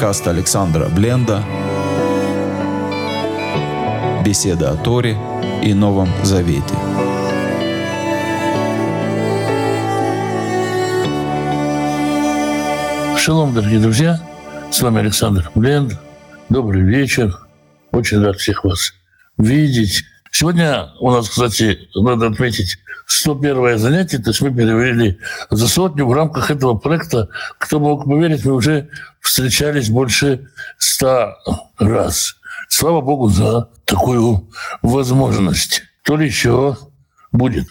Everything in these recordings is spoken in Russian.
Подкаст Александра Бленда. Беседа о Торе и Новом Завете. Шалом, дорогие друзья. С вами Александр Бленд. Добрый вечер. Очень рад всех вас видеть. Сегодня у нас, кстати, надо отметить 101 занятие, то есть мы перевели за сотню в рамках этого проекта. Кто мог поверить, мы уже встречались больше ста раз. Слава Богу за такую возможность. То ли еще будет.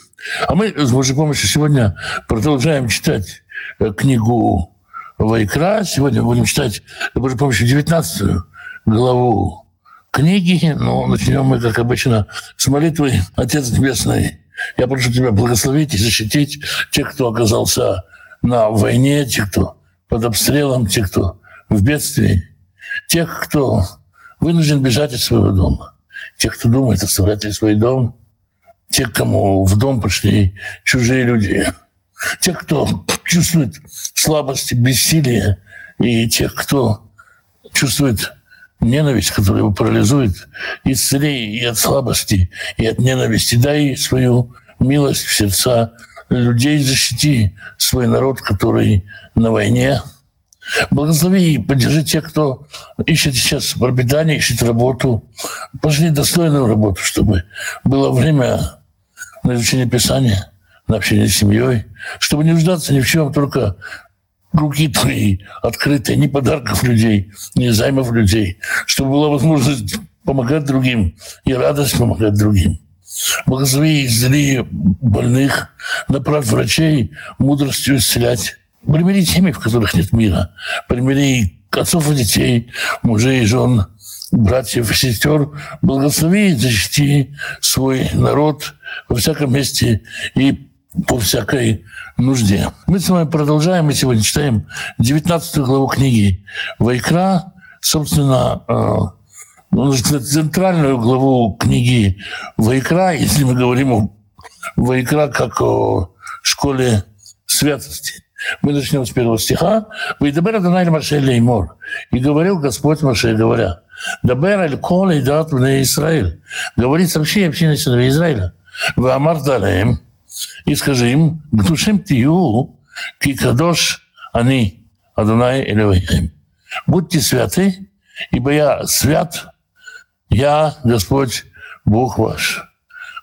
А мы с Божьей помощью сегодня продолжаем читать э, книгу Вайкра. Сегодня будем читать с Божьей помощью 19 главу книги. Но начнем мы, как обычно, с молитвы Отец Небесный. Я прошу Тебя благословить и защитить тех, кто оказался на войне, тех, кто под обстрелом, тех, кто в бедствии, тех, кто вынужден бежать из своего дома, тех, кто думает оставлять свой дом, тех, кому в дом пришли чужие люди, тех, кто чувствует слабость бессилие, и тех, кто чувствует ненависть, которая его парализует, исцели и от слабости, и от ненависти. Дай свою милость в сердца людей, защити свой народ, который на войне. Благослови и поддержи тех, кто ищет сейчас пропитание, ищет работу. Пошли достойную работу, чтобы было время на изучение Писания, на общение с семьей, чтобы не нуждаться ни в чем, только руки твои открытые, ни подарков людей, ни займов людей, чтобы была возможность помогать другим и радость помогать другим. Благослови и исцели больных, направь врачей мудростью исцелять. Примири семьи, в которых нет мира. Примири отцов и детей, мужей и жен, братьев и сестер. Благослови и защити свой народ во всяком месте и по всякой нужде. Мы с вами продолжаем, мы сегодня читаем 19 главу книги Вайкра, собственно, э, ну, центральную главу книги Вайкра, если мы говорим о Вайкра как о школе святости. Мы начнем с первого стиха. «Вайдабер Адонай Маше Леймор». И говорил Господь Маше, говоря, «Дабер аль кол и дат Израиль». Говорит со всей общиной сыновей Израиля. «Вы амар далеем» и скажи им, «Гдушим тию, ки кадош они, Адонай Элевейхем». Будьте святы, ибо я свят, я Господь Бог ваш.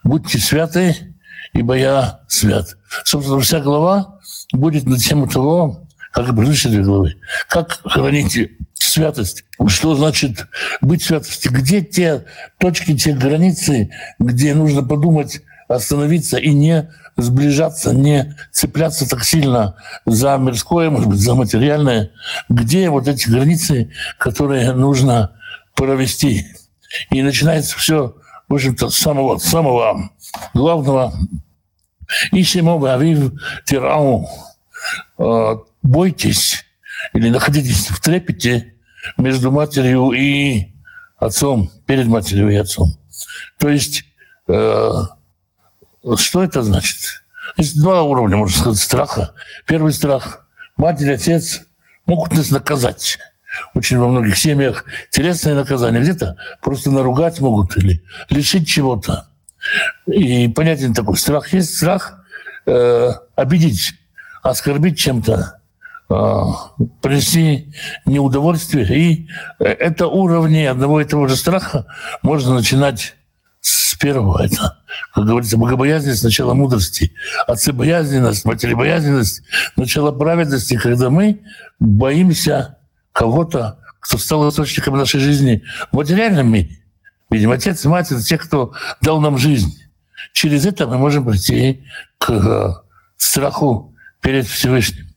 Будьте святы, ибо я свят. Собственно, вся глава будет на тему того, как и предыдущие две главы, как хранить святость, что значит быть святости, где те точки, те границы, где нужно подумать, остановиться и не сближаться, не цепляться так сильно за мирское, может быть, за материальное, где вот эти границы, которые нужно провести. И начинается все, в общем-то, с самого, самого главного. Ищем Авив Тирау. Э, бойтесь или находитесь в трепете между матерью и отцом, перед матерью и отцом. То есть э, что это значит? Есть два уровня, можно сказать, страха. Первый страх – мать или отец могут нас наказать. Очень во многих семьях телесное наказание. Где-то просто наругать могут или лишить чего-то. И понятен такой страх. Есть страх э, обидеть, оскорбить чем-то, э, принести неудовольствие. И э, это уровни одного и того же страха можно начинать с первого. Это, как говорится, богобоязненность – начало мудрости. Отцебоязненность, матеребоязненность – начало праведности, когда мы боимся кого-то, кто стал источником нашей жизни в материальном мире. Видимо, отец и мать – это те, кто дал нам жизнь. Через это мы можем прийти к э, страху перед Всевышним.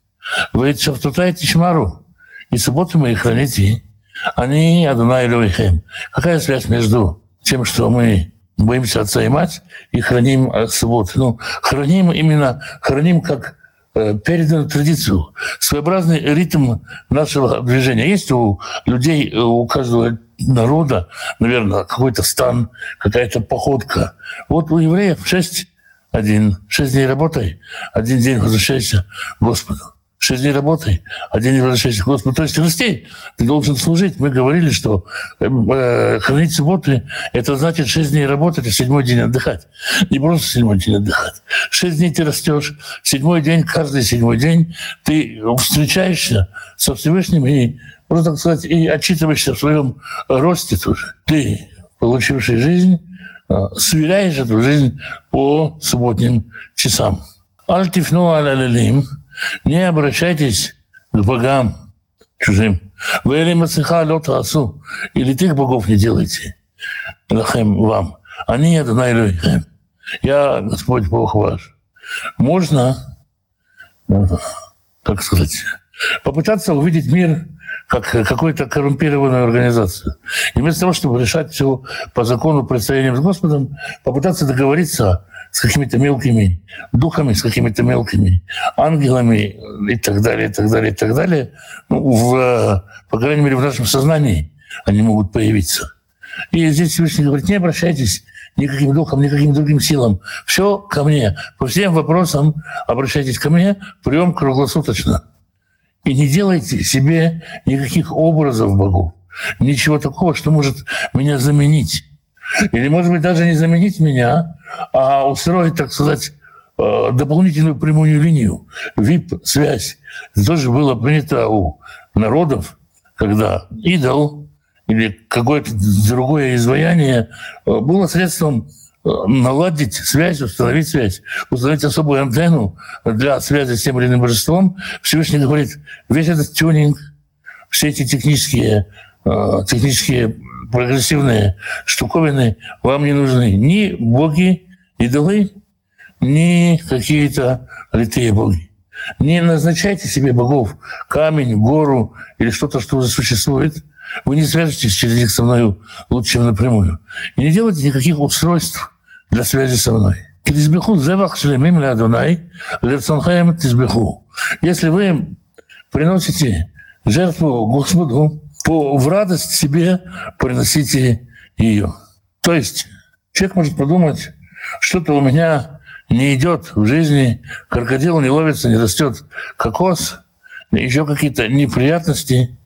Вы шафтутаете шмару, и субботу мы их храните. Они Адонай Элюихем. Какая связь между тем, что мы боимся отца и мать и храним э, субботу. Ну, храним именно, храним как э, переданную традицию, своеобразный ритм нашего движения. Есть у людей, у каждого народа, наверное, какой-то стан, какая-то походка. Вот у евреев шесть один, шесть дней работай, один день возвращайся к Господу. Шесть дней работай, а день возвращайся к Господу. То есть расти, ты должен служить. Мы говорили, что э, хранить субботы – это значит шесть дней работать, а седьмой день отдыхать. Не просто седьмой день отдыхать. Шесть дней ты растешь, седьмой день, каждый седьмой день ты встречаешься со Всевышним и, просто так сказать, и отчитываешься в своем росте тоже. Ты, получивший жизнь, э, сверяешь эту жизнь по субботним часам. Альтифну алялилим. Не обращайтесь к богам чужим. Вы или мацеха асу. Или тех богов не делайте. Лахем вам. Они это найлюхем. Я Господь Бог ваш. Можно, как сказать, попытаться увидеть мир как какую-то коррумпированную организацию. И вместо того, чтобы решать все по закону предстоянием с Господом, попытаться договориться с какими-то мелкими духами, с какими-то мелкими ангелами и так далее, и так далее, и так далее. Ну, в, по крайней мере, в нашем сознании они могут появиться. И здесь Всевышний говорит, не обращайтесь никаким духом, никаким другим силам. Все ко мне. По всем вопросам обращайтесь ко мне, прием круглосуточно. И не делайте себе никаких образов богов. Ничего такого, что может меня заменить. Или, может быть, даже не заменить меня, а устроить, так сказать, э, дополнительную прямую линию, VIP-связь. Это тоже было принято у народов, когда идол или какое-то другое изваяние э, было средством наладить связь, установить связь, установить особую антенну для связи с тем или иным божеством. Всевышний говорит, весь этот тюнинг, все эти технические, технические прогрессивные штуковины вам не нужны. Ни боги, идолы, ни какие-то литые боги. Не назначайте себе богов, камень, гору или что-то, что уже существует. Вы не свяжетесь через них со мной лучше, чем напрямую. И не делайте никаких устройств для связи со мной. Если вы приносите жертву Господу, то в радость себе приносите ее. То есть человек может подумать, что-то у меня не идет в жизни, крокодил не ловится, не растет кокос, еще какие-то неприятности.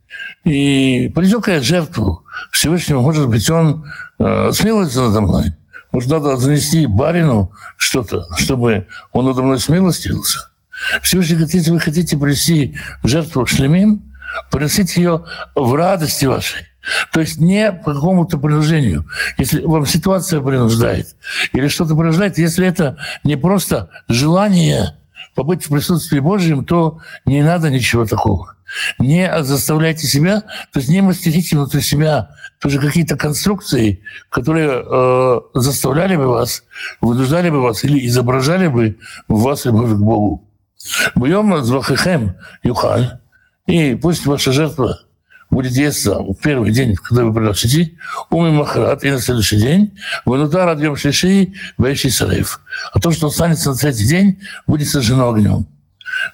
И принесет жертву Всевышнему, может быть, он э, смилуется надо мной. Может, надо занести барину что-то, чтобы он надо мной смилостился. Всевышний говорит, если вы хотите принести жертву шлемим, приносите ее в радости вашей. То есть не по какому-то принуждению. Если вам ситуация принуждает или что-то принуждает, если это не просто желание побыть в присутствии Божьем, то не надо ничего такого. Не заставляйте себя, то есть не мастерите внутри себя тоже какие-то конструкции, которые э, заставляли бы вас, вынуждали бы вас или изображали бы в вас любовь к Богу. Бьем звахихем юхаль, и пусть ваша жертва будет есть в первый день, когда вы приносите, уми махрат, и на следующий день, ванудар отъем шлиши, вещи сарев. А то, что останется на третий день, будет сожжено огнем.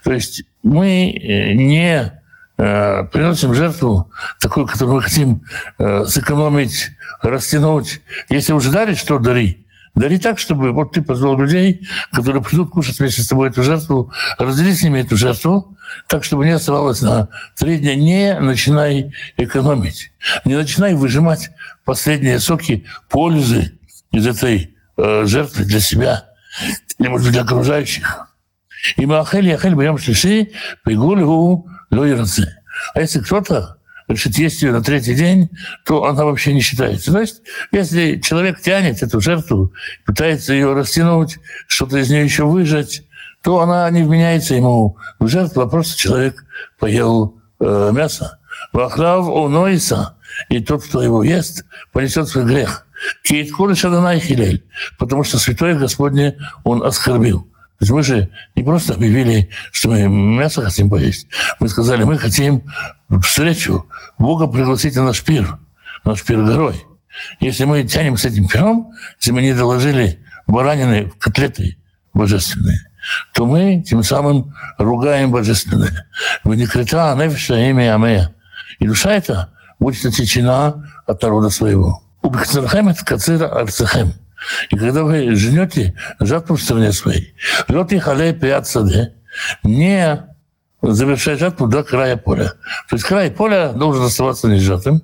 То есть мы э, не э, приносим жертву такую, которую мы хотим э, сэкономить, растянуть. Если уже дарить, что дари. Дари так, чтобы вот ты позвал людей, которые придут кушать вместе с тобой эту жертву, раздели с ними эту жертву, так, чтобы не оставалось на три дня. Не начинай экономить. Не начинай выжимать последние соки пользы из этой э, жертвы для себя или, может быть, для окружающих. И Махель, Яхель, Баям Шлиши, Пигулю, Лойерцы. А если кто-то решит есть ее на третий день, то она вообще не считается. То есть, если человек тянет эту жертву, пытается ее растянуть, что-то из нее еще выжать, то она не вменяется ему в жертву, а просто человек поел э, мясо. Вахлав унойса, и тот, кто его ест, понесет свой грех. Кейткур Шаданай Хилель, потому что Святое Господне он оскорбил. То есть мы же не просто объявили, что мы мясо хотим поесть. Мы сказали, мы хотим встречу Бога пригласить на наш пир, наш пир горой. Если мы тянем с этим пиром, если мы не доложили баранины, котлеты божественные, то мы тем самым ругаем божественное. Вы не крита, нефиша, имя Амея. И душа эта будет отсечена от народа своего. Убихцерхем это кацира арцехем. И когда вы женете жатву в стране своей, лед их алей пиат саде, не завершать жатву до края поля. То есть край поля должен оставаться не сжатым.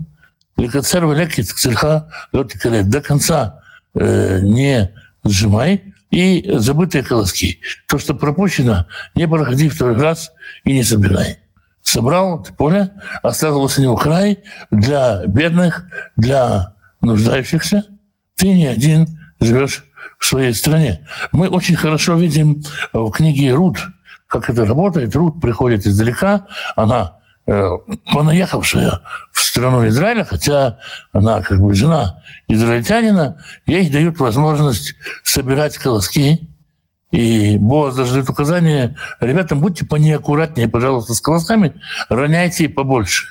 Лекацер лекит цельха до конца э, не сжимай, и забытые колоски. То, что пропущено, не проходи второй раз и не собирай. Собрал поле, оставил с него край для бедных, для нуждающихся. Ты не один живешь в своей стране. Мы очень хорошо видим в книге Руд, как это работает. Руд приходит издалека, она э, понаехавшая в страну Израиля, хотя она как бы жена израильтянина, ей дают возможность собирать колоски. И Боаз даже дает указание, ребятам, будьте понеаккуратнее, пожалуйста, с колосками, роняйте побольше.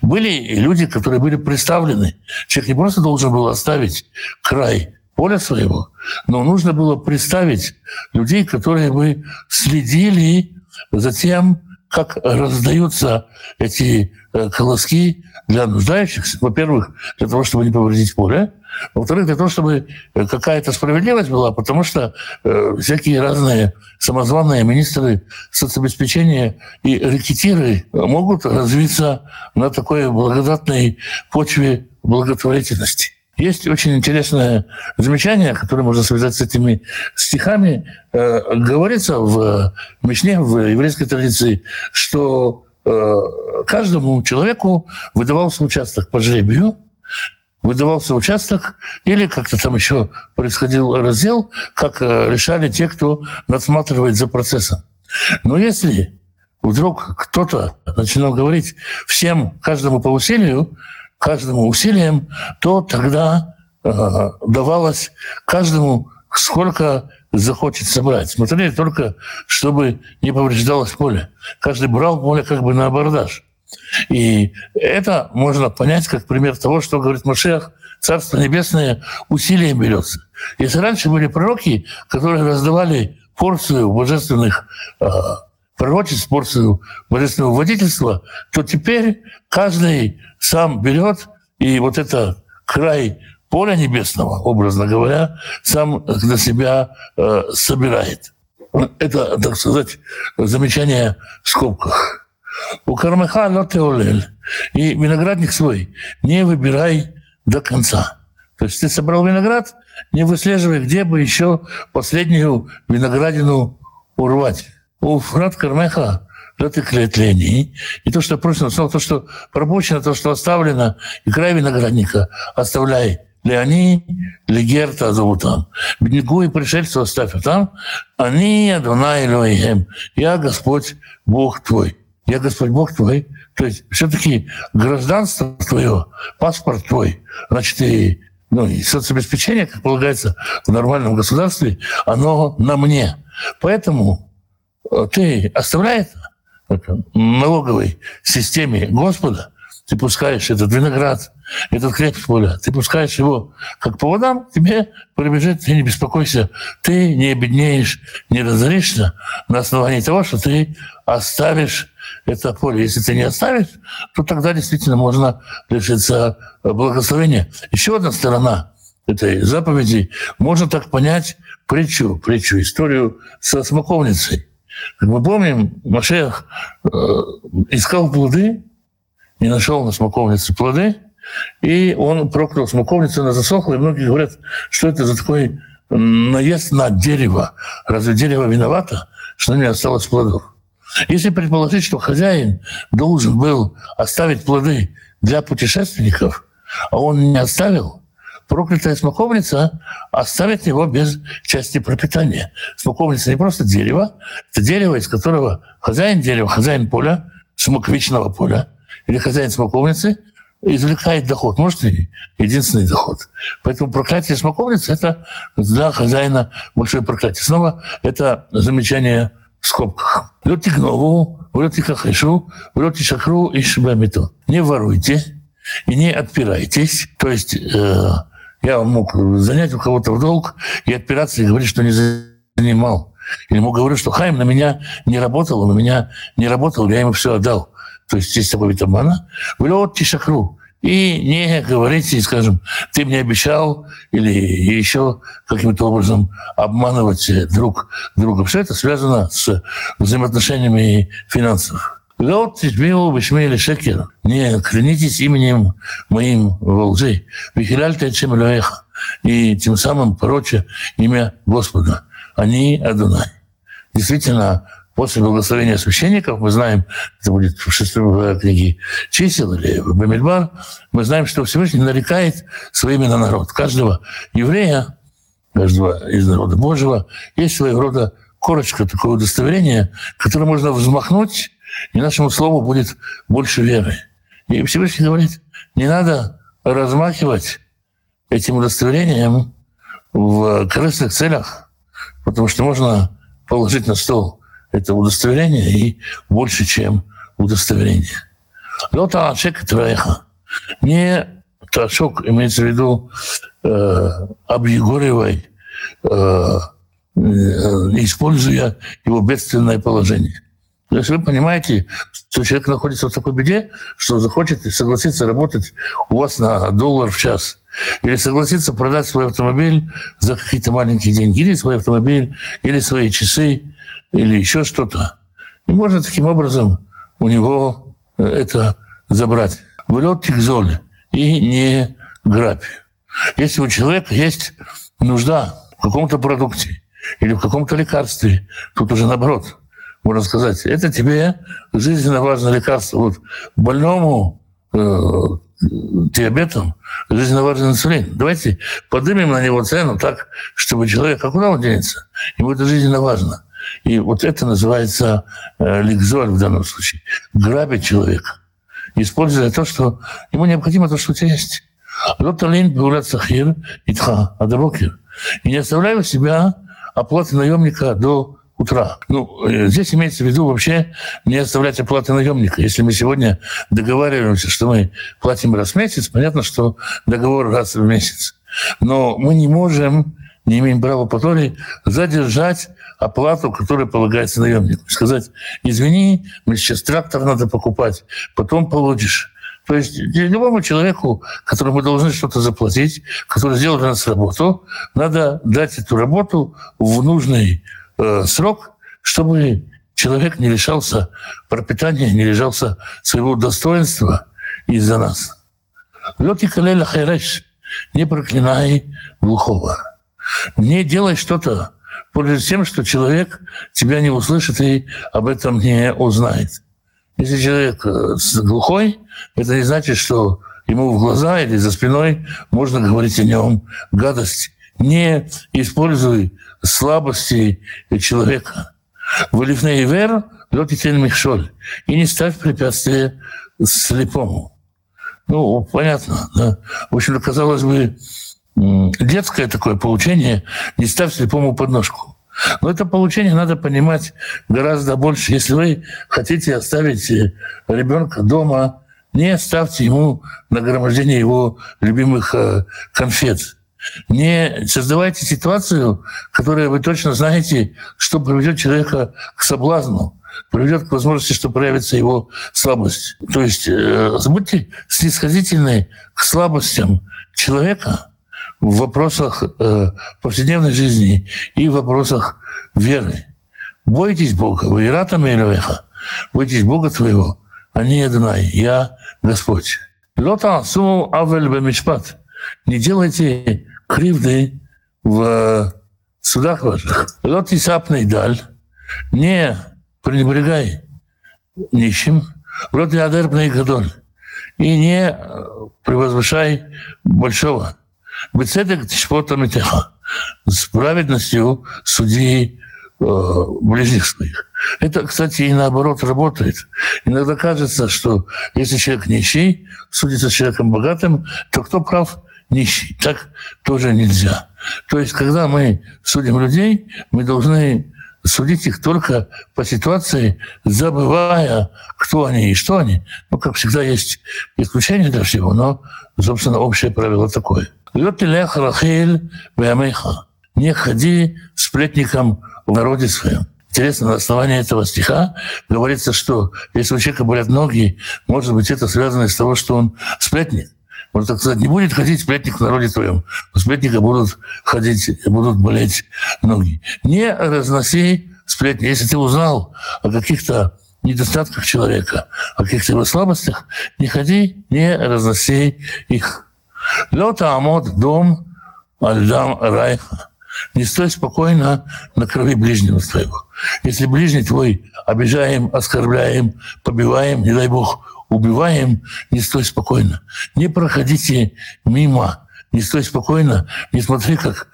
Были люди, которые были представлены. Человек не просто должен был оставить край поля своего, но нужно было представить людей, которые бы следили за тем, как раздаются эти э, колоски для нуждающихся. Во-первых, для того, чтобы не повредить поле. Во-вторых, для того, чтобы э, какая-то справедливость была, потому что э, всякие разные самозваные министры соцобеспечения и рекетиры могут развиться на такой благодатной почве благотворительности. Есть очень интересное замечание, которое можно связать с этими стихами. Э, говорится в Мишне, в еврейской традиции, что э, каждому человеку выдавался участок по жребию, выдавался участок, или как-то там еще происходил раздел, как э, решали те, кто надсматривает за процессом. Но если вдруг кто-то начинал говорить всем, каждому по усилию, каждому усилием, то тогда э, давалось каждому сколько захочет собрать. Смотрели только, чтобы не повреждалось поле. Каждый брал поле как бы на абордаж. И это можно понять как пример того, что говорит Машех, Царство Небесное усилием берется. Если раньше были пророки, которые раздавали порцию божественных э, пророчеств, порцию божественного водительства, то теперь каждый сам берет, и вот это край поля небесного, образно говоря, сам для себя э, собирает. Это, так сказать, замечание в скобках. У кармаха лотеолель. И виноградник свой не выбирай до конца. То есть ты собрал виноград, не выслеживай, где бы еще последнюю виноградину урвать. У фрат кармеха тление. И то, что просено, то, что пропущено, то, что оставлено, и край виноградника оставляй. Леони, Легерта там. Бедняку и пришельцу оставь там. Они, Адонай Элоихем. Я Господь Бог твой. Я Господь Бог твой. То есть все-таки гражданство твое, паспорт твой, значит, и, ну, и соцобеспечение, как полагается в нормальном государстве, оно на мне. Поэтому ты оставляй налоговой системе Господа, ты пускаешь этот виноград, этот хлеб с поля, ты пускаешь его как по водам, тебе прибежит, ты не беспокойся, ты не обеднеешь, не разоришься на основании того, что ты оставишь это поле. Если ты не оставишь, то тогда действительно можно лишиться благословения. Еще одна сторона этой заповеди, можно так понять притчу, притчу, историю со смоковницей. Мы помним, Машех э, искал плоды, не нашел на смоковнице плоды, и он проклял смоковницу, она засохла, и многие говорят, что это за такой наезд на дерево. Разве дерево виновато, что не осталось плодов? Если предположить, что хозяин должен был оставить плоды для путешественников, а он не оставил, проклятая смоковница оставит его без части пропитания. Смоковница не просто дерево, это дерево, из которого хозяин дерева, хозяин поля, смоковичного поля, или хозяин смоковницы извлекает доход. Может, и единственный доход. Поэтому проклятие смоковницы – это для хозяина большое проклятие. Снова это замечание в скобках. Лёти гнову, лёти кахешу, лёти шакру и шибамиту. Не воруйте и не отпирайтесь. То есть э, я мог занять у кого-то в долг и отпираться и говорить, что не занимал. Или ему говорю, что Хайм на меня не работал, он на меня не работал, я ему все отдал. То есть есть такой вид обмана. Влет тишакру. И не говорите, скажем, ты мне обещал или еще каким-то образом обманывать друг друга. Все это связано с взаимоотношениями финансов. Вот тишбиу бишмили шекер. Не клянитесь именем моим во лжи. Вихиляльте чем И тем самым прочее имя Господа. Они Адунай. Действительно, после благословения священников, мы знаем, это будет в шестой книге чисел или в Бамидбар, мы знаем, что Всевышний нарекает своими на народ. Каждого еврея, каждого из народа Божьего есть своего рода корочка, такое удостоверение, которое можно взмахнуть, и нашему слову будет больше веры. И Всевышний говорит, не надо размахивать этим удостоверением в корыстных целях, потому что можно положить на стол это удостоверение и больше, чем удостоверение. Лота Ачек Твеха. Не Ташок имеется в виду э, объегоривай, э, э, используя его бедственное положение. То есть вы понимаете, что человек находится в такой беде, что захочет согласиться работать у вас на доллар в час. Или согласиться продать свой автомобиль за какие-то маленькие деньги. Или свой автомобиль, или свои часы, или еще что-то. И можно таким образом у него э, это забрать. В лед тикзоль и не грабь. Если у человека есть нужда в каком-то продукте или в каком-то лекарстве, тут уже наоборот, можно сказать, это тебе жизненно важное лекарство. Вот больному э, диабетом жизненно важный инсулин. Давайте поднимем на него цену так, чтобы человек, а куда он денется? Ему это жизненно важно. И вот это называется э, ликзоль в данном случае. Грабить человека, используя то, что ему необходимо, то, что у тебя есть. Лоталин бюрат сахир итха адабокер. И не оставляю себя оплаты наемника до утра. Ну, э, здесь имеется в виду вообще не оставлять оплаты наемника. Если мы сегодня договариваемся, что мы платим раз в месяц, понятно, что договор раз в месяц. Но мы не можем не имеем права по Торе задержать оплату, которая полагается наемнику. Сказать, извини, мне сейчас трактор надо покупать, потом получишь. То есть любому человеку, которому мы должны что-то заплатить, который сделал для нас работу, надо дать эту работу в нужный э, срок, чтобы человек не лишался пропитания, не лишался своего достоинства из-за нас. Не проклинай глухого. Не делай что-то, пользуясь тем, что человек тебя не услышит и об этом не узнает. Если человек э, глухой, это не значит, что ему в глаза или за спиной можно говорить о нем гадость. Не используй слабости человека. Валифней вер, летитель михшоль. И не ставь препятствия слепому. Ну, понятно, да. В общем, казалось бы, детское такое получение «не ставь слепому подножку». Но это получение надо понимать гораздо больше. Если вы хотите оставить э, ребенка дома, не ставьте ему нагромождение его любимых э, конфет. Не создавайте ситуацию, которая вы точно знаете, что приведет человека к соблазну, приведет к возможности, что проявится его слабость. То есть э, будьте снисходительны к слабостям человека – в вопросах э, повседневной жизни и в вопросах веры. Бойтесь Бога, вы иратами Элевеха, бойтесь Бога твоего, а не Адонай, я Господь. Лота су авель бемишпат. Не делайте кривды в судах ваших. Лот и сапный даль. Не пренебрегай нищим. Лот и адербный гадоль. И не превозвышай большого. Бецедек тишпотам С праведностью суди э, ближних своих. Это, кстати, и наоборот работает. Иногда кажется, что если человек нищий, судится с человеком богатым, то кто прав? Нищий. Так тоже нельзя. То есть, когда мы судим людей, мы должны судить их только по ситуации, забывая, кто они и что они. Ну, как всегда, есть исключения для всего, но, собственно, общее правило такое – Летелех Рахель Веамеха. Не ходи сплетником в народе своем. Интересно, на основании этого стиха говорится, что если у человека болят ноги, может быть, это связано с того, что он сплетник. Можно так сказать, не будет ходить сплетник в народе твоем. У сплетника будут ходить, будут болеть ноги. Не разноси сплетни. Если ты узнал о каких-то недостатках человека, о каких-то его слабостях, не ходи, не разноси их. Лёта амод дом альдам райха. Не стой спокойно на крови ближнего своего. Если ближний твой обижаем, оскорбляем, побиваем, не дай бог, убиваем, не стой спокойно. Не проходите мимо, не стой спокойно, не смотри, как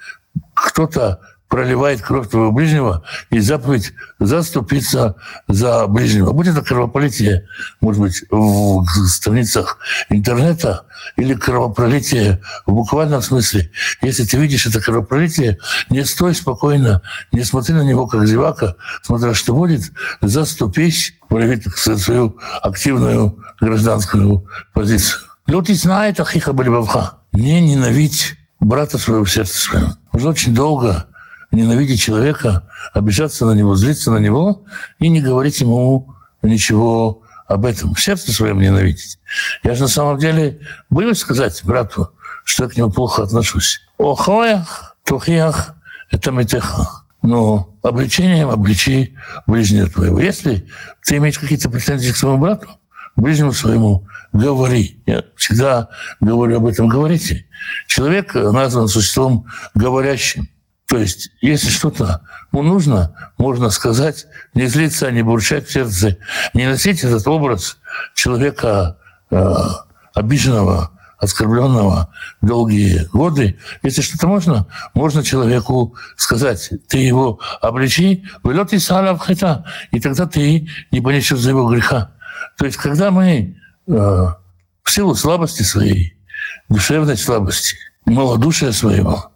кто-то проливает кровь твоего ближнего, и заповедь заступиться за ближнего. Будь это кровопролитие, может быть, в страницах интернета или кровопролитие в буквальном смысле. Если ты видишь это кровопролитие, не стой спокойно, не смотри на него как зевака, смотря что будет, заступись, проявить свою активную гражданскую позицию. Люди знают Ахиха Балибавха. Не ненавидь брата своего в сердце своем. Уже очень долго ненавидеть человека, обижаться на него, злиться на него и не говорить ему ничего об этом. В сердце своем ненавидеть. Я же на самом деле боюсь сказать брату, что я к нему плохо отношусь. Охоях, тухиях, это метеха. Но обличением обличи ближнего твоего. Если ты имеешь какие-то претензии к своему брату, ближнему своему, говори. Я всегда говорю об этом, говорите. Человек назван существом говорящим. То есть, если что-то ему нужно, можно сказать, не злиться, не бурчать в сердце, не носить этот образ человека э, обиженного, оскорбленного долгие годы. Если что-то можно, можно человеку сказать, ты его обличи, вылет и сала хета, и тогда ты не понесешь за его греха. То есть, когда мы э, в силу слабости своей, душевной слабости, малодушия своего,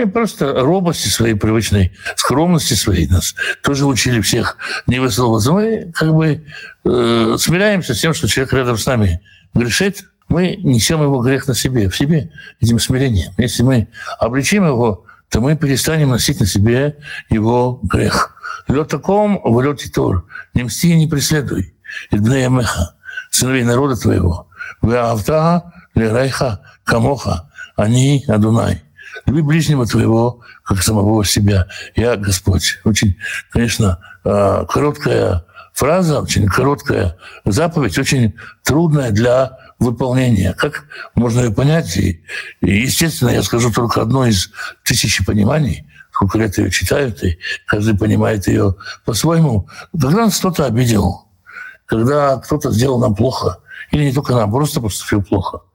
и просто робости своей привычной, скромности своей нас тоже учили всех не высовываться. Мы как бы э, смиряемся с тем, что человек рядом с нами грешит, мы несем его грех на себе, в себе, этим смирением. Если мы обличим его, то мы перестанем носить на себе его грех. Лед таком, в лете тор. Не мсти и не преследуй. Идбнея меха, сыновей народа твоего. Вы автага, лерайха, камоха, они Адунай. Люби ближнего твоего, как самого себя. Я Господь. Очень, конечно, а, короткая фраза, очень короткая заповедь, очень трудная для выполнения. Как можно ее понять? И, естественно, я скажу только одно из тысячи пониманий, сколько лет ее читают, и каждый понимает ее по-своему. Когда нас кто-то обидел, когда кто-то сделал нам плохо, или не только нам, просто поступил плохо –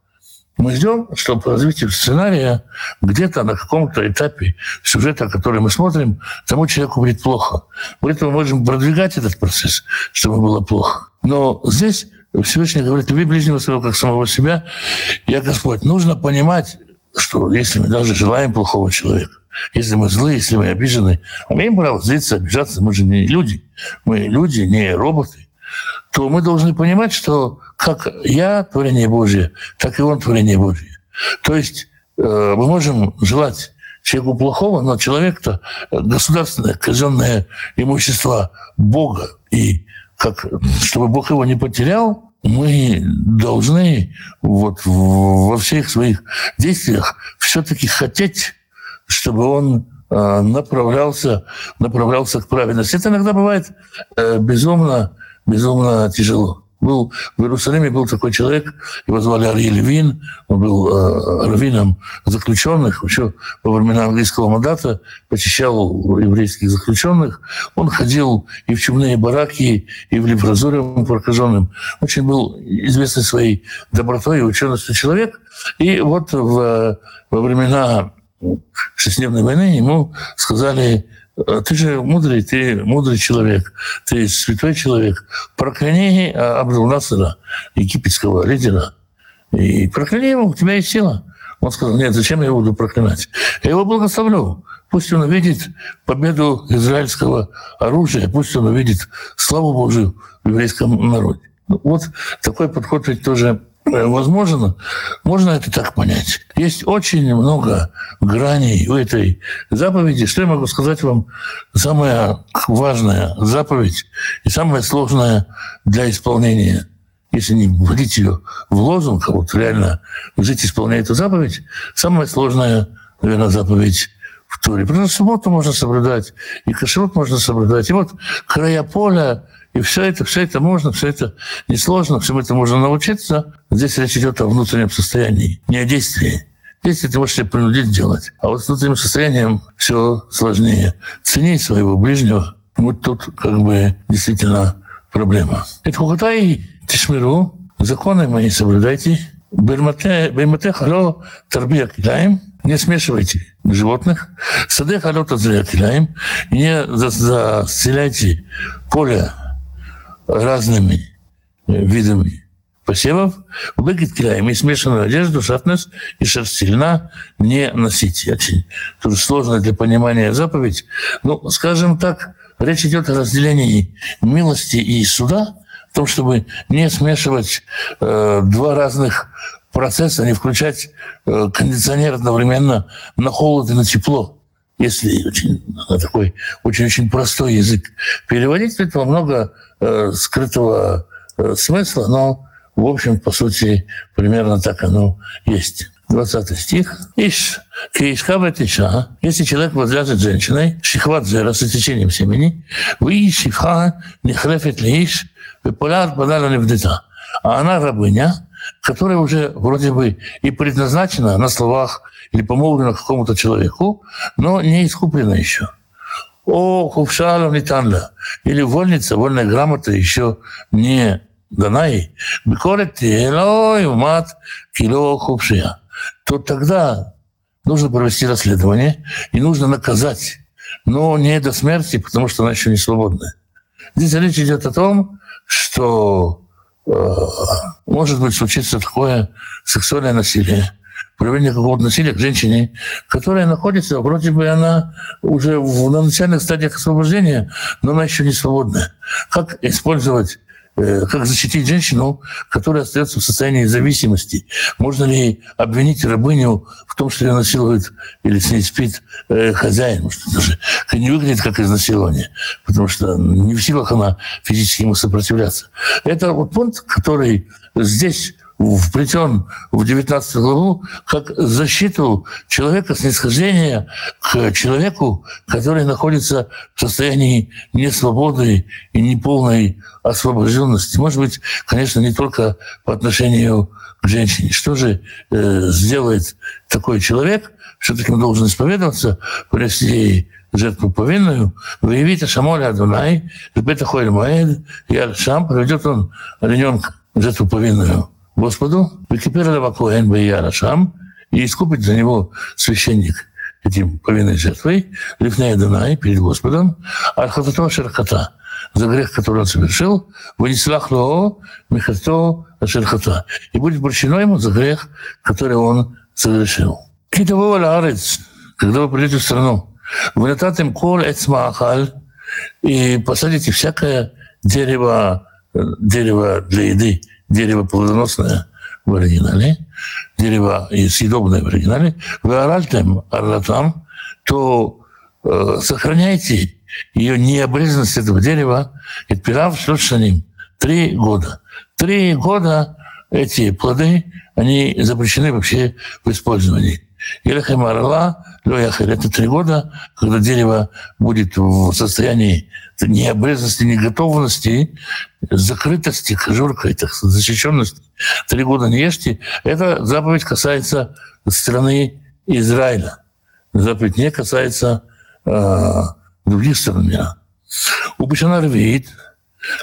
мы ждем, что по развитию сценария где-то на каком-то этапе сюжета, который мы смотрим, тому человеку будет плохо. Поэтому мы можем продвигать этот процесс, чтобы было плохо. Но здесь Всевышний говорит, люби ближнего своего, как самого себя. Я Господь. Нужно понимать, что если мы даже желаем плохого человека, если мы злые, если мы обижены, имеем право злиться, обижаться, мы же не люди. Мы люди, не роботы то мы должны понимать, что как я творение Божье, так и он творение Божье. То есть э, мы можем желать человеку плохого, но человек-то государственное, казенное имущество Бога. И как, чтобы Бог его не потерял, мы должны вот во всех своих действиях все-таки хотеть, чтобы он э, направлялся, направлялся к правильности. Это иногда бывает э, безумно безумно тяжело. Был, в Иерусалиме был такой человек, его звали Арье Левин, он был э, раввином заключенных, еще во времена английского мандата посещал еврейских заключенных. Он ходил и в чумные бараки, и в левразоревым прокаженным. Очень был известный своей добротой и ученостью человек. И вот в, во времена шестидневной войны ему сказали ты же мудрый, ты мудрый человек, ты святой человек. Прокляни Абдул-Насара, египетского лидера, и прокляни его, у тебя есть сила. Он сказал, нет, зачем я буду проклинать? Я его благословлю. Пусть он увидит победу израильского оружия, пусть он увидит славу Божию в еврейском народе. Вот такой подход ведь тоже Э, возможно, можно это так понять. Есть очень много граней у этой заповеди. Что я могу сказать вам? Самая важная заповедь и самая сложная для исполнения. если не вводить ее в лозунг, а вот реально жить, исполняя эту заповедь, самая сложная, наверное, заповедь в Туре. Потому что субботу можно соблюдать, и кашрут можно соблюдать. И вот края поля, и все это, все это можно, все это несложно, всему это можно научиться. Здесь речь идет о внутреннем состоянии, не о действии. Действие ты можешь себя принудить делать. А вот с внутренним состоянием все сложнее. Цени своего ближнего. Вот тут как бы действительно проблема. Это хухатай тишмиру, законы мои соблюдайте. Беймате хало тарбия кидаем. Не смешивайте животных. Сады халё тазрия кидаем. Не заселяйте поле разными видами посевов, выгит кидаем и смешанную одежду, шатнес и шерстильна не носить. Очень тоже сложно для понимания заповедь. Ну, скажем так, речь идет о разделении милости и суда, в том, чтобы не смешивать э, два разных процесса, не включать э, кондиционер одновременно на холод и на тепло если очень, на такой очень-очень простой язык переводить, этого много э, скрытого э, смысла, но, в общем, по сути, примерно так оно есть. 20 стих. Иш, киишхава тиша. Если человек возляжет женщиной, шихват зера с течением семени, вы шифха не хлефет лиш, выпалят банала невдета. А она рабыня, которая уже вроде бы и предназначена на словах или помолвлена какому-то человеку, но не искуплена еще. О, хувшала не танля. Или вольница, вольная грамота еще не дана ей. Бикорет телой мат кило хувшия. То тогда нужно провести расследование и нужно наказать. Но не до смерти, потому что она еще не свободная. Здесь речь идет о том, что э, может быть случиться такое сексуальное насилие, проявление какого-то насилия к женщине, которая находится, вроде бы она уже в, на начальных стадиях освобождения, но она еще не свободная. Как использовать Э, как защитить женщину, которая остается в состоянии зависимости? Можно ли обвинить рабыню в том, что ее насилует или с ней спит э, хозяин? Что даже не выглядит как изнасилование, потому что не в силах она физически ему сопротивляться. Это вот пункт, который здесь вплетен в 19 главу как защиту человека снисхождения к человеку, который находится в состоянии несвободы и неполной освобожденности. Может быть, конечно, не только по отношению к женщине. Что же э, сделает такой человек? Все-таки он должен исповедоваться, принести жертву повинную, выявить Шамоля Адунай, Ребета Хойль Маэд, и Шам проведет он олененка, жертву повинную. Господу, и искупит за него священник этим повинной жертвой, Лифнея Дунай, перед Господом, Архатато Шерхата, за грех, который он совершил, вынеслах лоо михато шерхата. И будет прощено ему за грех, который он совершил. Китового ларец, когда вы придете в страну, вы нататым кол эцмахаль, и посадите всякое дерево, дерево для еды, дерево плодоносное в оригинале, дерево съедобное в оригинале, вы оральтем орлатам, то э, сохраняйте ее необрезанность этого дерева, и пирав ним три года. Три года эти плоды, они запрещены вообще в использовании. Елехем орла, это три года, когда дерево будет в состоянии необрезанности, неготовности, закрытости, кожуркой, так защищенности. Три года не ешьте. Эта заповедь касается страны Израиля. Заповедь не касается э, других стран мира. У Башана Рвеит,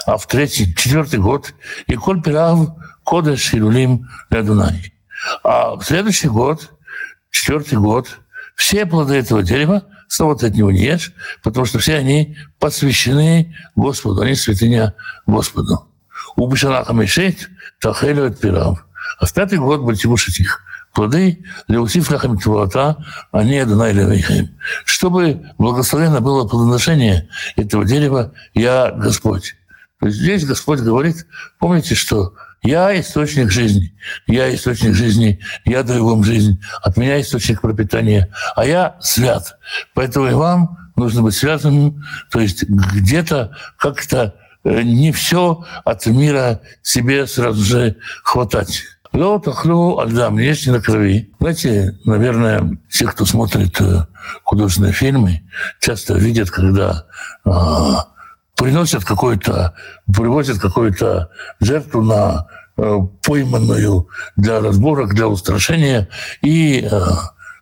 а в третий, четвертый год, и Коль Пирав Кодеш Илулим Ладунай. А в следующий год, четвертый год, все плоды этого дерева – ты от него не ешь, потому что все они посвящены Господу, они святыня Господу. У Бешанаха Мешет Тахелю Пирав. А в пятый год будете кушать их плоды, Леусиф Лахам Твуата, они Адонай Левейхаим. Чтобы благословенно было плодоношение этого дерева, я Господь. То есть здесь Господь говорит, помните, что я источник жизни. Я источник жизни. Я даю вам жизнь. От меня источник пропитания. А я свят. Поэтому и вам нужно быть связанным. То есть где-то как-то э, не все от мира себе сразу же хватать. Лед охлю альдам, есть не на крови. Знаете, наверное, все, кто смотрит э, художественные фильмы, часто видят, когда э, приносят какой-то, привозят какую-то жертву на э, пойманную для разборок, для устрашения, и э,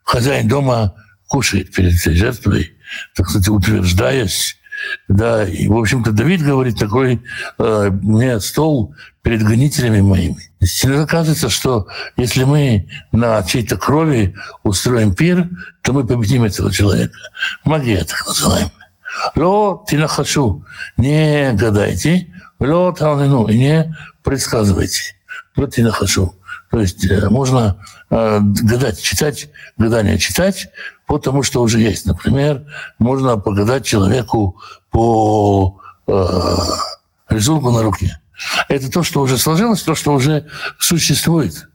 хозяин дома кушает перед этой жертвой, так сказать, утверждаясь, да, и, в общем-то, Давид говорит такой, э, мне стол перед гонителями моими. Иногда кажется, что если мы на чьей-то крови устроим пир, то мы победим этого человека. Магия так называемая. Ло тинахашу. Не гадайте. Ло талнину. Не предсказывайте. Ло тинахашу. То есть можно гадать, читать, гадание читать по тому, что уже есть. Например, можно погадать человеку по э, рисунку на руке. Это то, что уже сложилось, то, что уже существует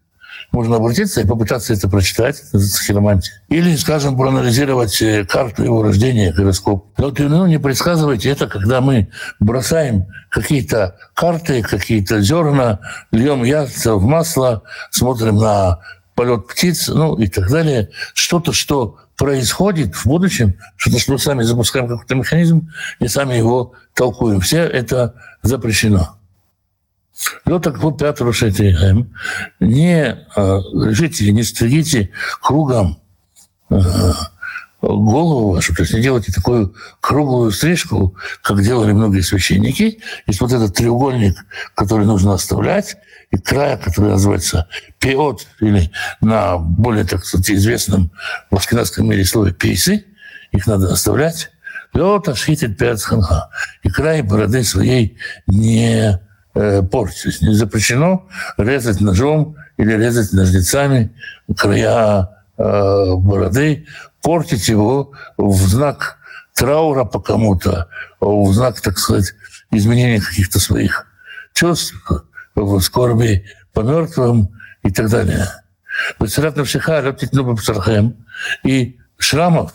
можно обратиться и попытаться это прочитать, это хиромантия. Или, скажем, проанализировать э, карту его рождения, гороскоп. Но ну, не предсказывайте это, когда мы бросаем какие-то карты, какие-то зерна, льем яйца в масло, смотрим на полет птиц, ну и так далее. Что-то, что происходит в будущем, что-то, что мы сами запускаем какой-то механизм и сами его толкуем. Все это запрещено. Ну так вот Петр Шетихем, не лежите, не стригите кругом голову вашу, то есть не делайте такую круглую стрижку, как делали многие священники. Есть вот этот треугольник, который нужно оставлять, и края, который называется пиот, или на более, так сказать, известном в аскенадском мире слове пейсы, их надо оставлять. Пиот ашхитит пять ханха. И край бороды своей не э, портить. Не запрещено резать ножом или резать ножницами края э, бороды, портить его в знак траура по кому-то, в знак, так сказать, изменения каких-то своих чувств, в скорби по мертвым и так далее. И шрамов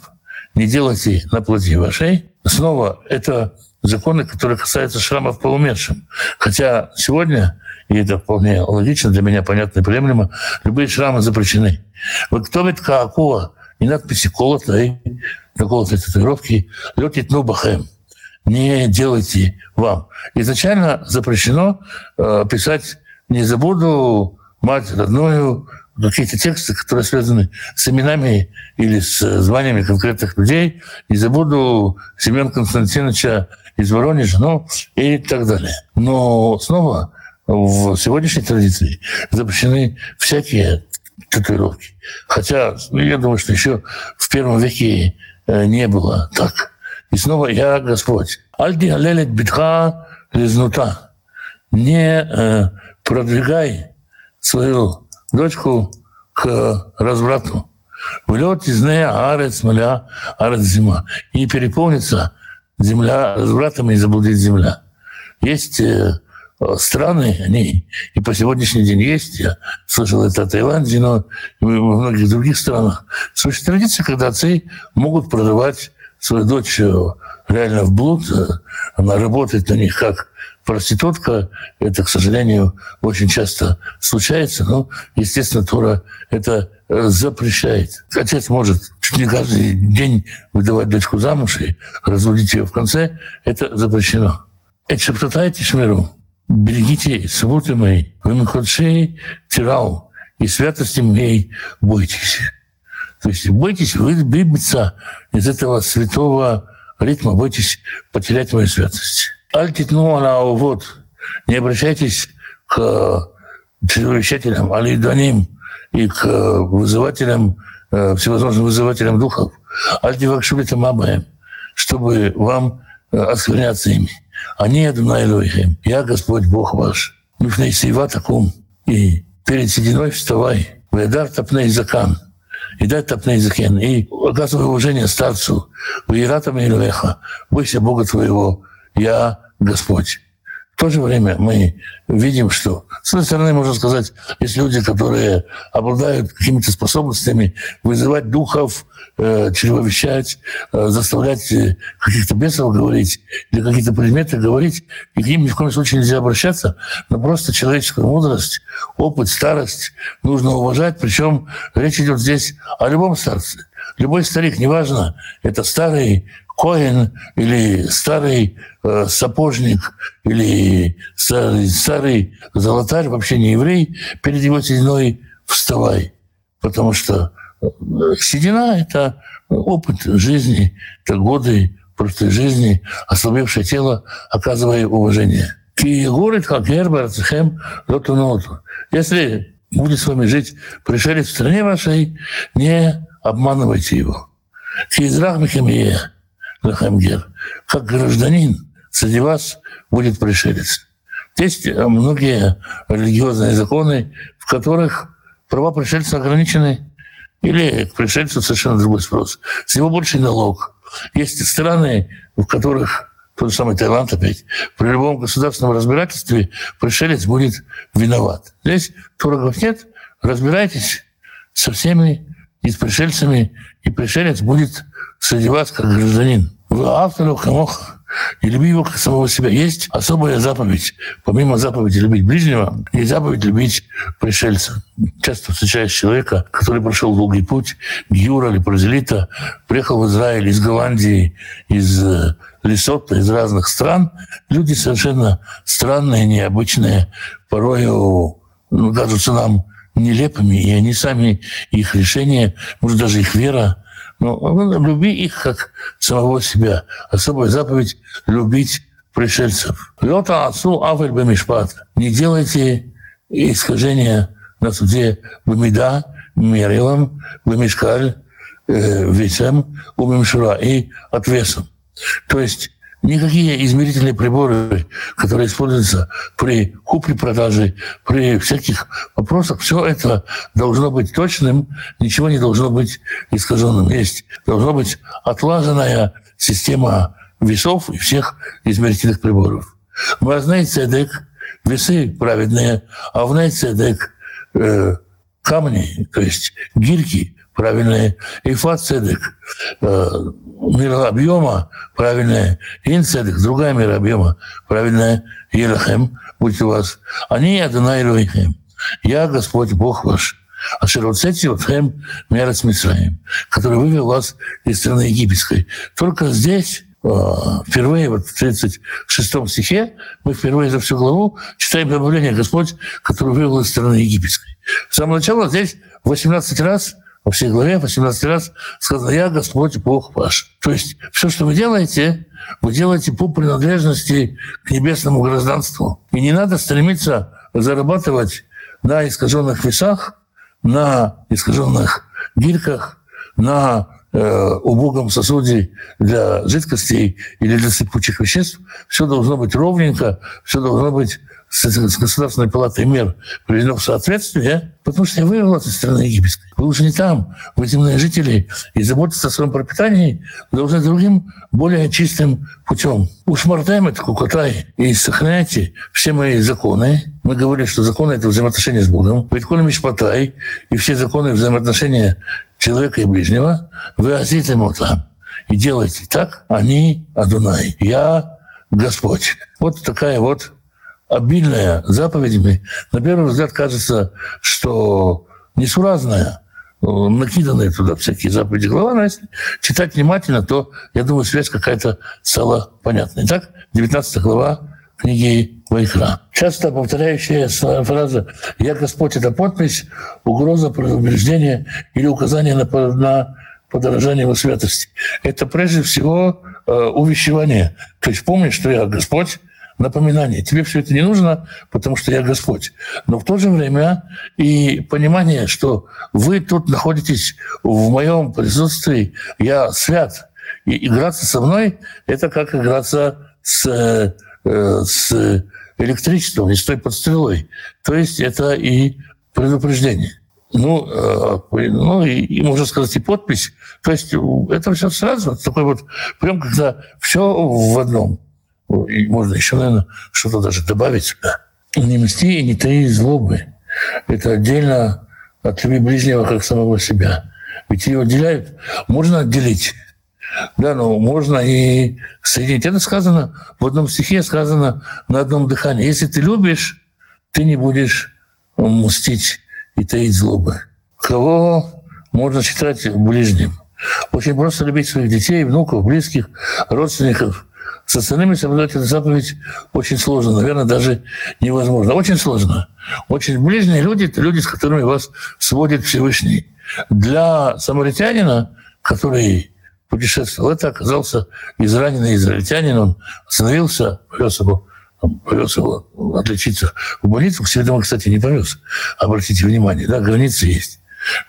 не делайте на плоти вашей. Снова это законы, которые касаются шрамов по умершим. Хотя сегодня, и это вполне логично, для меня понятно и приемлемо, любые шрамы запрещены. Вот кто ведь какого и надписи колотой, колотой татуировки, летит нубахем. Не делайте вам. Изначально запрещено э, писать «не забуду мать родную», какие-то тексты, которые связаны с именами или с званиями конкретных людей. «Не забуду Семен Константиновича из Воронежа, ну и так далее. Но снова в сегодняшней традиции запрещены всякие татуировки. Хотя, ну, я думаю, что еще в первом веке э, не было так. И снова я Господь. Альди алелет битха лизнута. Не э, продвигай свою дочку к разврату. Влет из нея арец маля, арец зима. И переполнится земля развратом и заблудит земля. Есть э, страны, они и по сегодняшний день есть, я слышал это о Таиланде, но и во многих других странах. Существует традиция, когда отцы могут продавать свою дочь э, реально в блуд, она работает на них как проститутка. Это, к сожалению, очень часто случается, но, естественно, Тора это э, запрещает. Отец может чуть не каждый день выдавать дочку замуж и разводить ее в конце. Это запрещено. Это шептатайте шмиру. Берегите свободы мои. Вы махотшей тирал. И святости моей бойтесь. То есть бойтесь выбиться из этого святого ритма, бойтесь потерять мою святость. Альтитну она вот. Не обращайтесь к чревовещателям, алидоним и к вызывателям, э, всевозможным вызывателям духов. Альтивакшулита мабаем, чтобы вам э, оскверняться ими. Они Адунай Элохим. Я Господь Бог ваш. Мифней сейва таком. И перед сединой вставай. Ведар топней закан и дай топней закен, и оказывай уважение старцу, в Иератам Илвеха, бойся Бога твоего, я Господь. В то же время мы видим, что, с одной стороны, можно сказать, есть люди, которые обладают какими-то способностями вызывать духов, э, чревовещать, э, заставлять э, каких-то бесов говорить или какие-то предметы говорить, и к ним ни в коем случае нельзя обращаться, но просто человеческую мудрость, опыт, старость нужно уважать, причем речь идет здесь о любом старце. Любой старик, неважно, это старый Коин или старый э, сапожник или старый, старый золотарь, вообще не еврей, перед его сединой вставай. Потому что э, седина – это опыт жизни, это годы просто жизни, ослабевшее тело, оказывая уважение. Ки говорит, как Герберт, Хэм, Если будет с вами жить пришелец в стране вашей, не обманывайте его. Ки израх Лахамгер, как гражданин среди вас будет пришелец. Есть многие религиозные законы, в которых права пришельца ограничены, или к пришельцу совершенно другой спрос. С него больше налог. Есть страны, в которых тот самый Таиланд опять, при любом государственном разбирательстве пришелец будет виноват. Здесь турогов нет, разбирайтесь со всеми и с пришельцами, и пришелец будет среди вас как гражданин. Вы автору хамох и люби его как самого себя. Есть особая заповедь. Помимо заповеди любить ближнего, есть заповедь любить пришельца. Часто встречаешь человека, который прошел долгий путь, Гюра или Бразилита, приехал в Израиль из Голландии, из э, Лесота, из разных стран. Люди совершенно странные, необычные, порою ну, кажутся нам нелепыми, и они сами, их решения, может, даже их вера ну, люби их как самого себя. Особая заповедь – любить пришельцев. Лёта отцу авель бемишпат. Не делайте искажения на суде бемида, мерилом, бемишкаль, э, весом, умемшура и отвесом. То есть Никакие измерительные приборы, которые используются при купле-продаже, при всяких вопросах, все это должно быть точным, ничего не должно быть искаженным. Есть должна быть отлаженная система весов и всех измерительных приборов. Мазный цедек, весы праведные, а в цедек э, камни, то есть гирьки правильные, и фацедек, э, мирообъема, правильная, инцедек, другая мирообъема, правильная, Елахем, будь у вас. Они Адонай Элохим. Я Господь Бог ваш. А Широцети Отхем Мерец Мисраим, который вывел вас из страны египетской. Только здесь э, впервые вот в 36 стихе мы впервые за всю главу читаем добавление Господь, который вывел из страны египетской. С самого начала здесь 18 раз во всей главе 18 раз сказано «Я Господь Бог ваш». То есть все, что вы делаете, вы делаете по принадлежности к небесному гражданству. И не надо стремиться зарабатывать на искаженных весах, на искаженных гирках, на э, убогом сосуде для жидкостей или для сыпучих веществ. Все должно быть ровненько, все должно быть с Государственной палатой мер приведено в соответствие, потому что я вывел из страны египетской. Вы уже не там, вы земные жители, и заботиться о своем пропитании должны другим, более чистым путем. Ушмартаем это кукотай и сохраняйте все мои законы. Мы говорили, что законы — это взаимоотношения с Богом. Ведколи мишпатай и все законы взаимоотношения человека и ближнего. Вы азит ему там. И делайте так, они Адунай. Я Господь. Вот такая вот обильная заповедями, на первый взгляд кажется, что несуразная, накиданные туда всякие заповеди глава, но если читать внимательно, то, я думаю, связь какая-то стала понятной. Итак, 19 глава книги Вайхра. Часто повторяющая фраза «Я Господь» — это подпись, угроза, предупреждение или указание на, на подорожание его святости. Это прежде всего э, увещевание. То есть помни, что я Господь, напоминание. Тебе все это не нужно, потому что я Господь. Но в то же время и понимание, что вы тут находитесь в моем присутствии, я свят. И играться со мной – это как играться с, э, с электричеством, не стой под стрелой. То есть это и предупреждение. Ну, э, ну и, и, можно сказать, и подпись. То есть это все сразу, такой вот прям когда все в одном. И можно еще, наверное, что-то даже добавить сюда. Не мсти и не таи злобы. Это отдельно от любви ближнего, как самого себя. Ведь ее отделяют. Можно отделить. Да, но можно и соединить. Это сказано в одном стихе, сказано на одном дыхании. Если ты любишь, ты не будешь мстить и таить злобы. Кого можно считать ближним? Очень просто любить своих детей, внуков, близких, родственников. С остальными соблюдать эту заповедь очень сложно, наверное, даже невозможно. Очень сложно. Очень ближние люди – люди, с которыми вас сводит Всевышний. Для самаритянина, который путешествовал, это оказался израненный израильтянин, он остановился, повез его, повез его отличиться в больницу, к себе домой, кстати, не повез. Обратите внимание, да, границы есть.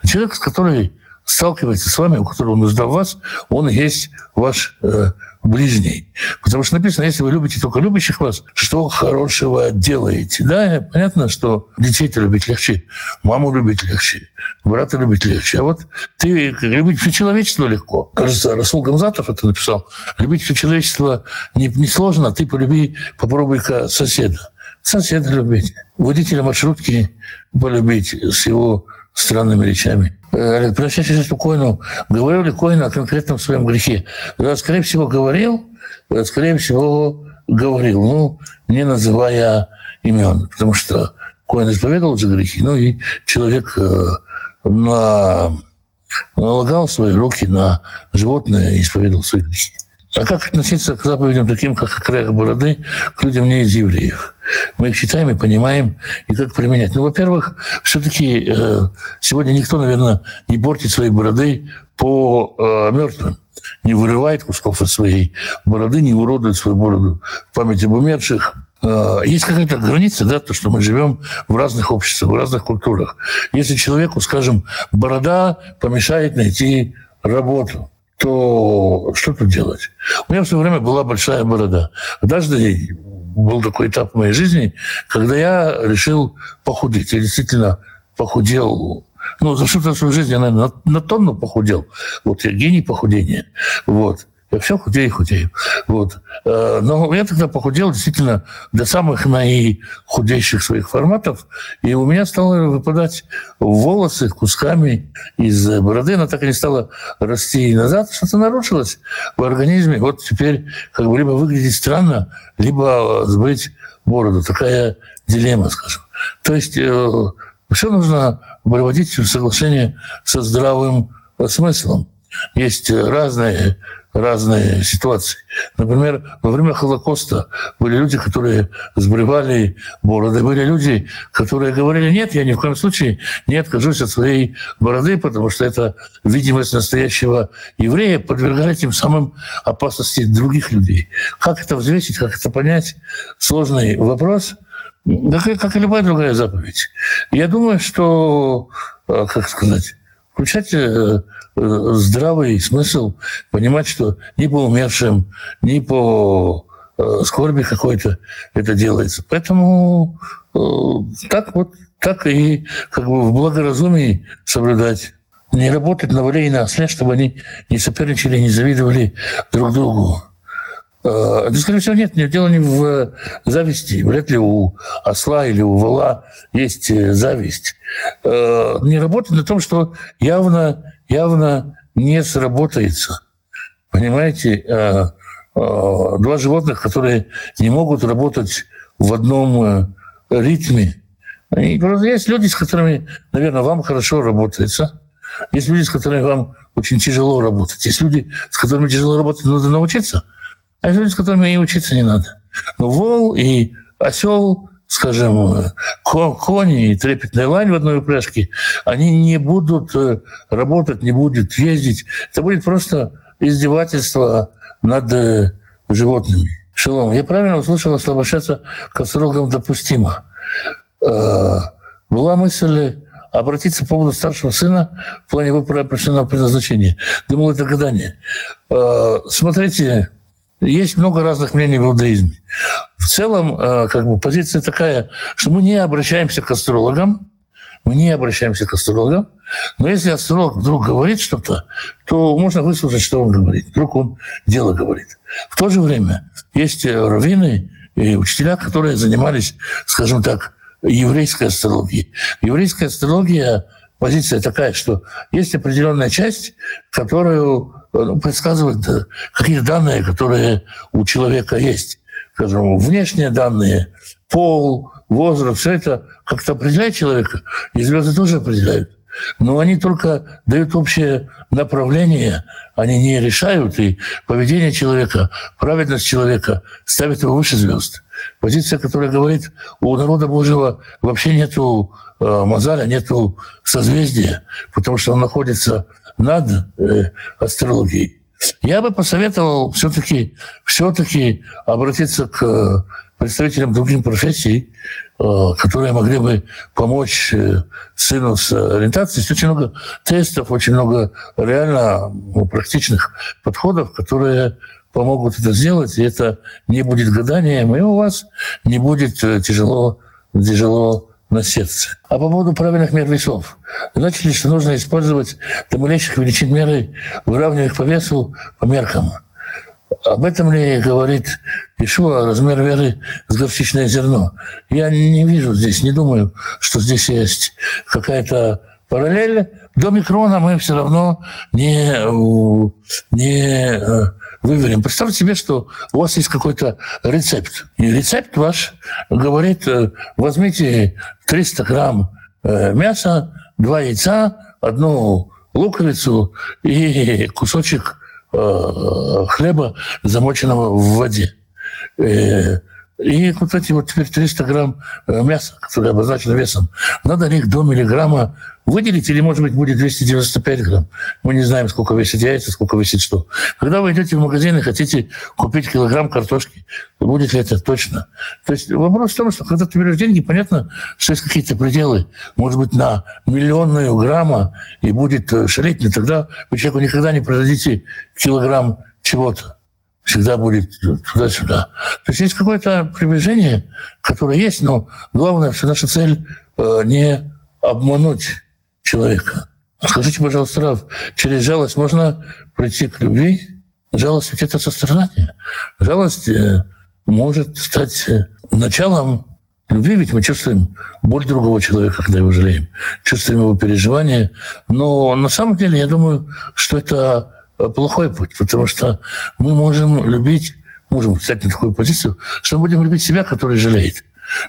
Человек, с которым сталкивается с вами, у которого нужда в вас, он есть ваш э, ближний. Потому что написано, если вы любите только любящих вас, что хорошего делаете? Да, понятно, что детей-то любить легче, маму любить легче, брата любить легче. А вот ты любить все человечество легко. Кажется, Расул Гамзатов это написал. Любить все человечество не, не сложно, ты полюби, попробуй-ка соседа. Соседа любить. Водителя маршрутки полюбить с его странными речами. Э, Прощайся спокойно. Говорил ли Коин о конкретном своем грехе? Да, скорее всего, говорил, скорее всего, говорил, ну, не называя имен, потому что Коин исповедовал за грехи, ну и человек э, на, налагал свои руки на животное и исповедовал свои грехи. А как относиться к заповедям таким, как крах бороды, к людям не из евреев? Мы их читаем и понимаем, и как применять. Ну, во-первых, все-таки э, сегодня никто, наверное, не портит свои бороды по э, мертвым не вырывает кусков от своей бороды, не уродует свою бороду в память об умерших. Э, есть какая-то граница, да, то, что мы живем в разных обществах, в разных культурах. Если человеку, скажем, борода помешает найти работу, то что тут делать? У меня в свое время была большая борода. Однажды был такой этап в моей жизни, когда я решил похудеть. Я действительно похудел ну, за что-то в своей жизни я, наверное, на, на тонну похудел. Вот я гений похудения. Вот. Я все худею худею. Вот. Э, но я тогда похудел действительно до самых наихудейших своих форматов, и у меня стало выпадать волосы кусками из бороды, она так и не стала расти назад, что-то нарушилось в организме. Вот теперь как бы либо выглядеть странно, либо сбрить бороду. Такая дилемма, скажем. То есть э, все нужно проводить в соглашение со здравым смыслом. Есть разные разные ситуации. Например, во время Холокоста были люди, которые сбривали бороды, были люди, которые говорили, нет, я ни в коем случае не откажусь от своей бороды, потому что это видимость настоящего еврея подвергали тем самым опасности других людей. Как это взвесить, как это понять? Сложный вопрос. Да как и любая другая заповедь. Я думаю, что, э, как сказать, включать э, здравый смысл, понимать, что ни по умершим, ни по э, скорби какой-то это делается. Поэтому так вот, так и как бы в благоразумии соблюдать. Не работать на воле и на осле, чтобы они не соперничали, не завидовали друг другу. Да, скорее всего, нет, нет, дело не в зависти. Вряд ли у осла или у вола есть зависть. Не работает на том, что явно, явно не сработается. Понимаете, два животных, которые не могут работать в одном ритме. И просто есть люди, с которыми, наверное, вам хорошо работается. Есть люди, с которыми вам очень тяжело работать. Есть люди, с которыми тяжело работать, надо научиться – а люди, с которыми и учиться не надо. Но вол и осел, скажем, кони и трепетная лань в одной упряжке, они не будут э, работать, не будут ездить. Это будет просто издевательство над э, животными. Шалом, я правильно услышал, что обращаться к астрологам допустимо. Э, была мысль обратиться по поводу старшего сына в плане выбора профессионального предназначения. Думал, это гадание. Смотрите, есть много разных мнений в иудаизме. В целом, э, как бы позиция такая, что мы не обращаемся к астрологам, мы не обращаемся к астрологам. Но если астролог вдруг говорит что-то, то можно выслушать, что он говорит. Вдруг он дело говорит. В то же время есть раввины и учителя, которые занимались, скажем так, еврейской астрологией. Еврейская астрология позиция такая, что есть определенная часть, которую предсказывает какие-то данные, которые у человека есть. Скажем, внешние данные, пол, возраст, все это как-то определяет человека, и звезды тоже определяют. Но они только дают общее направление, они не решают, и поведение человека, праведность человека ставит его выше звезд. Позиция, которая говорит, у народа Божьего вообще нету э, мозаля, нету созвездия, потому что он находится над э, астрологией. Я бы посоветовал все-таки все обратиться к представителям других профессий, э, которые могли бы помочь э, сыну с ориентацией. Есть очень много тестов, очень много реально ну, практичных подходов, которые помогут это сделать, и это не будет гаданием, и у вас не будет э, тяжело, тяжело на сердце. А по поводу правильных мер весов. Значит что нужно использовать до малейших величин меры, выравнивая их по весу, по меркам? Об этом ли говорит Ишуа размер веры с горчичное зерно? Я не вижу здесь, не думаю, что здесь есть какая-то параллель. До микрона мы все равно не, не э, выверим. Представьте себе, что у вас есть какой-то рецепт. И рецепт ваш говорит, э, возьмите 300 грамм э, мяса, два яйца, одну луковицу и кусочек Э, хлеба, замоченного в воде. Э, и вот эти вот теперь 300 грамм э, мяса, которые обозначены весом, надо их до миллиграмма выделить, или, может быть, будет 295 грамм. Мы не знаем, сколько весит яйца, сколько весит что. Когда вы идете в магазин и хотите купить килограмм картошки, будет ли это точно? То есть вопрос в том, что когда ты берешь деньги, понятно, что есть какие-то пределы. Может быть, на миллионную грамма и будет шалить, но тогда вы человеку никогда не продадите килограмм чего-то всегда будет туда-сюда. То есть есть какое-то приближение, которое есть, но главное, что наша цель э, не обмануть человека. Скажите, пожалуйста, Рав, через жалость можно прийти к любви? Жалость ведь это сострадание. Жалость э, может стать э, началом любви, ведь мы чувствуем боль другого человека, когда его жалеем, чувствуем его переживания. Но на самом деле я думаю, что это плохой путь, потому что мы можем любить, можем взять на такую позицию, что мы будем любить себя, который жалеет.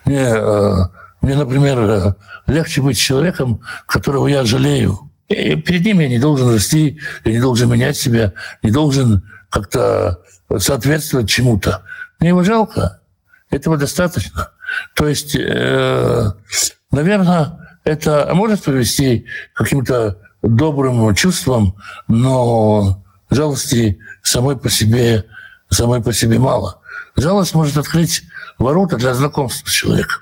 Мне, э, мне, например, э, легче быть человеком, которого я жалею. И перед ним я не должен расти, я не должен менять себя, не должен как-то соответствовать чему-то. Мне его жалко. Этого достаточно. То есть, э, наверное, это может привести к каким-то добрым чувствам, но жалости самой по себе, самой по себе мало. Жалость может открыть ворота для знакомства с человеком.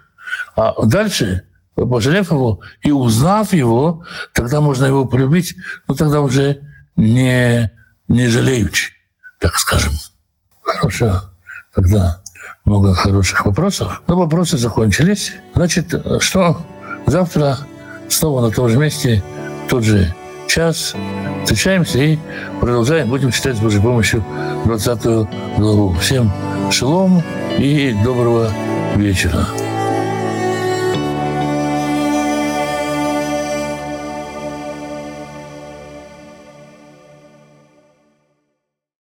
А дальше, пожалев его и узнав его, тогда можно его полюбить, но тогда уже не, не жалеючи, так скажем. Хорошо, тогда много хороших вопросов. Но вопросы закончились. Значит, что завтра снова на том же месте – тот же час. Встречаемся и продолжаем. Будем читать с Божьей помощью 20 главу. Всем шалом и доброго вечера.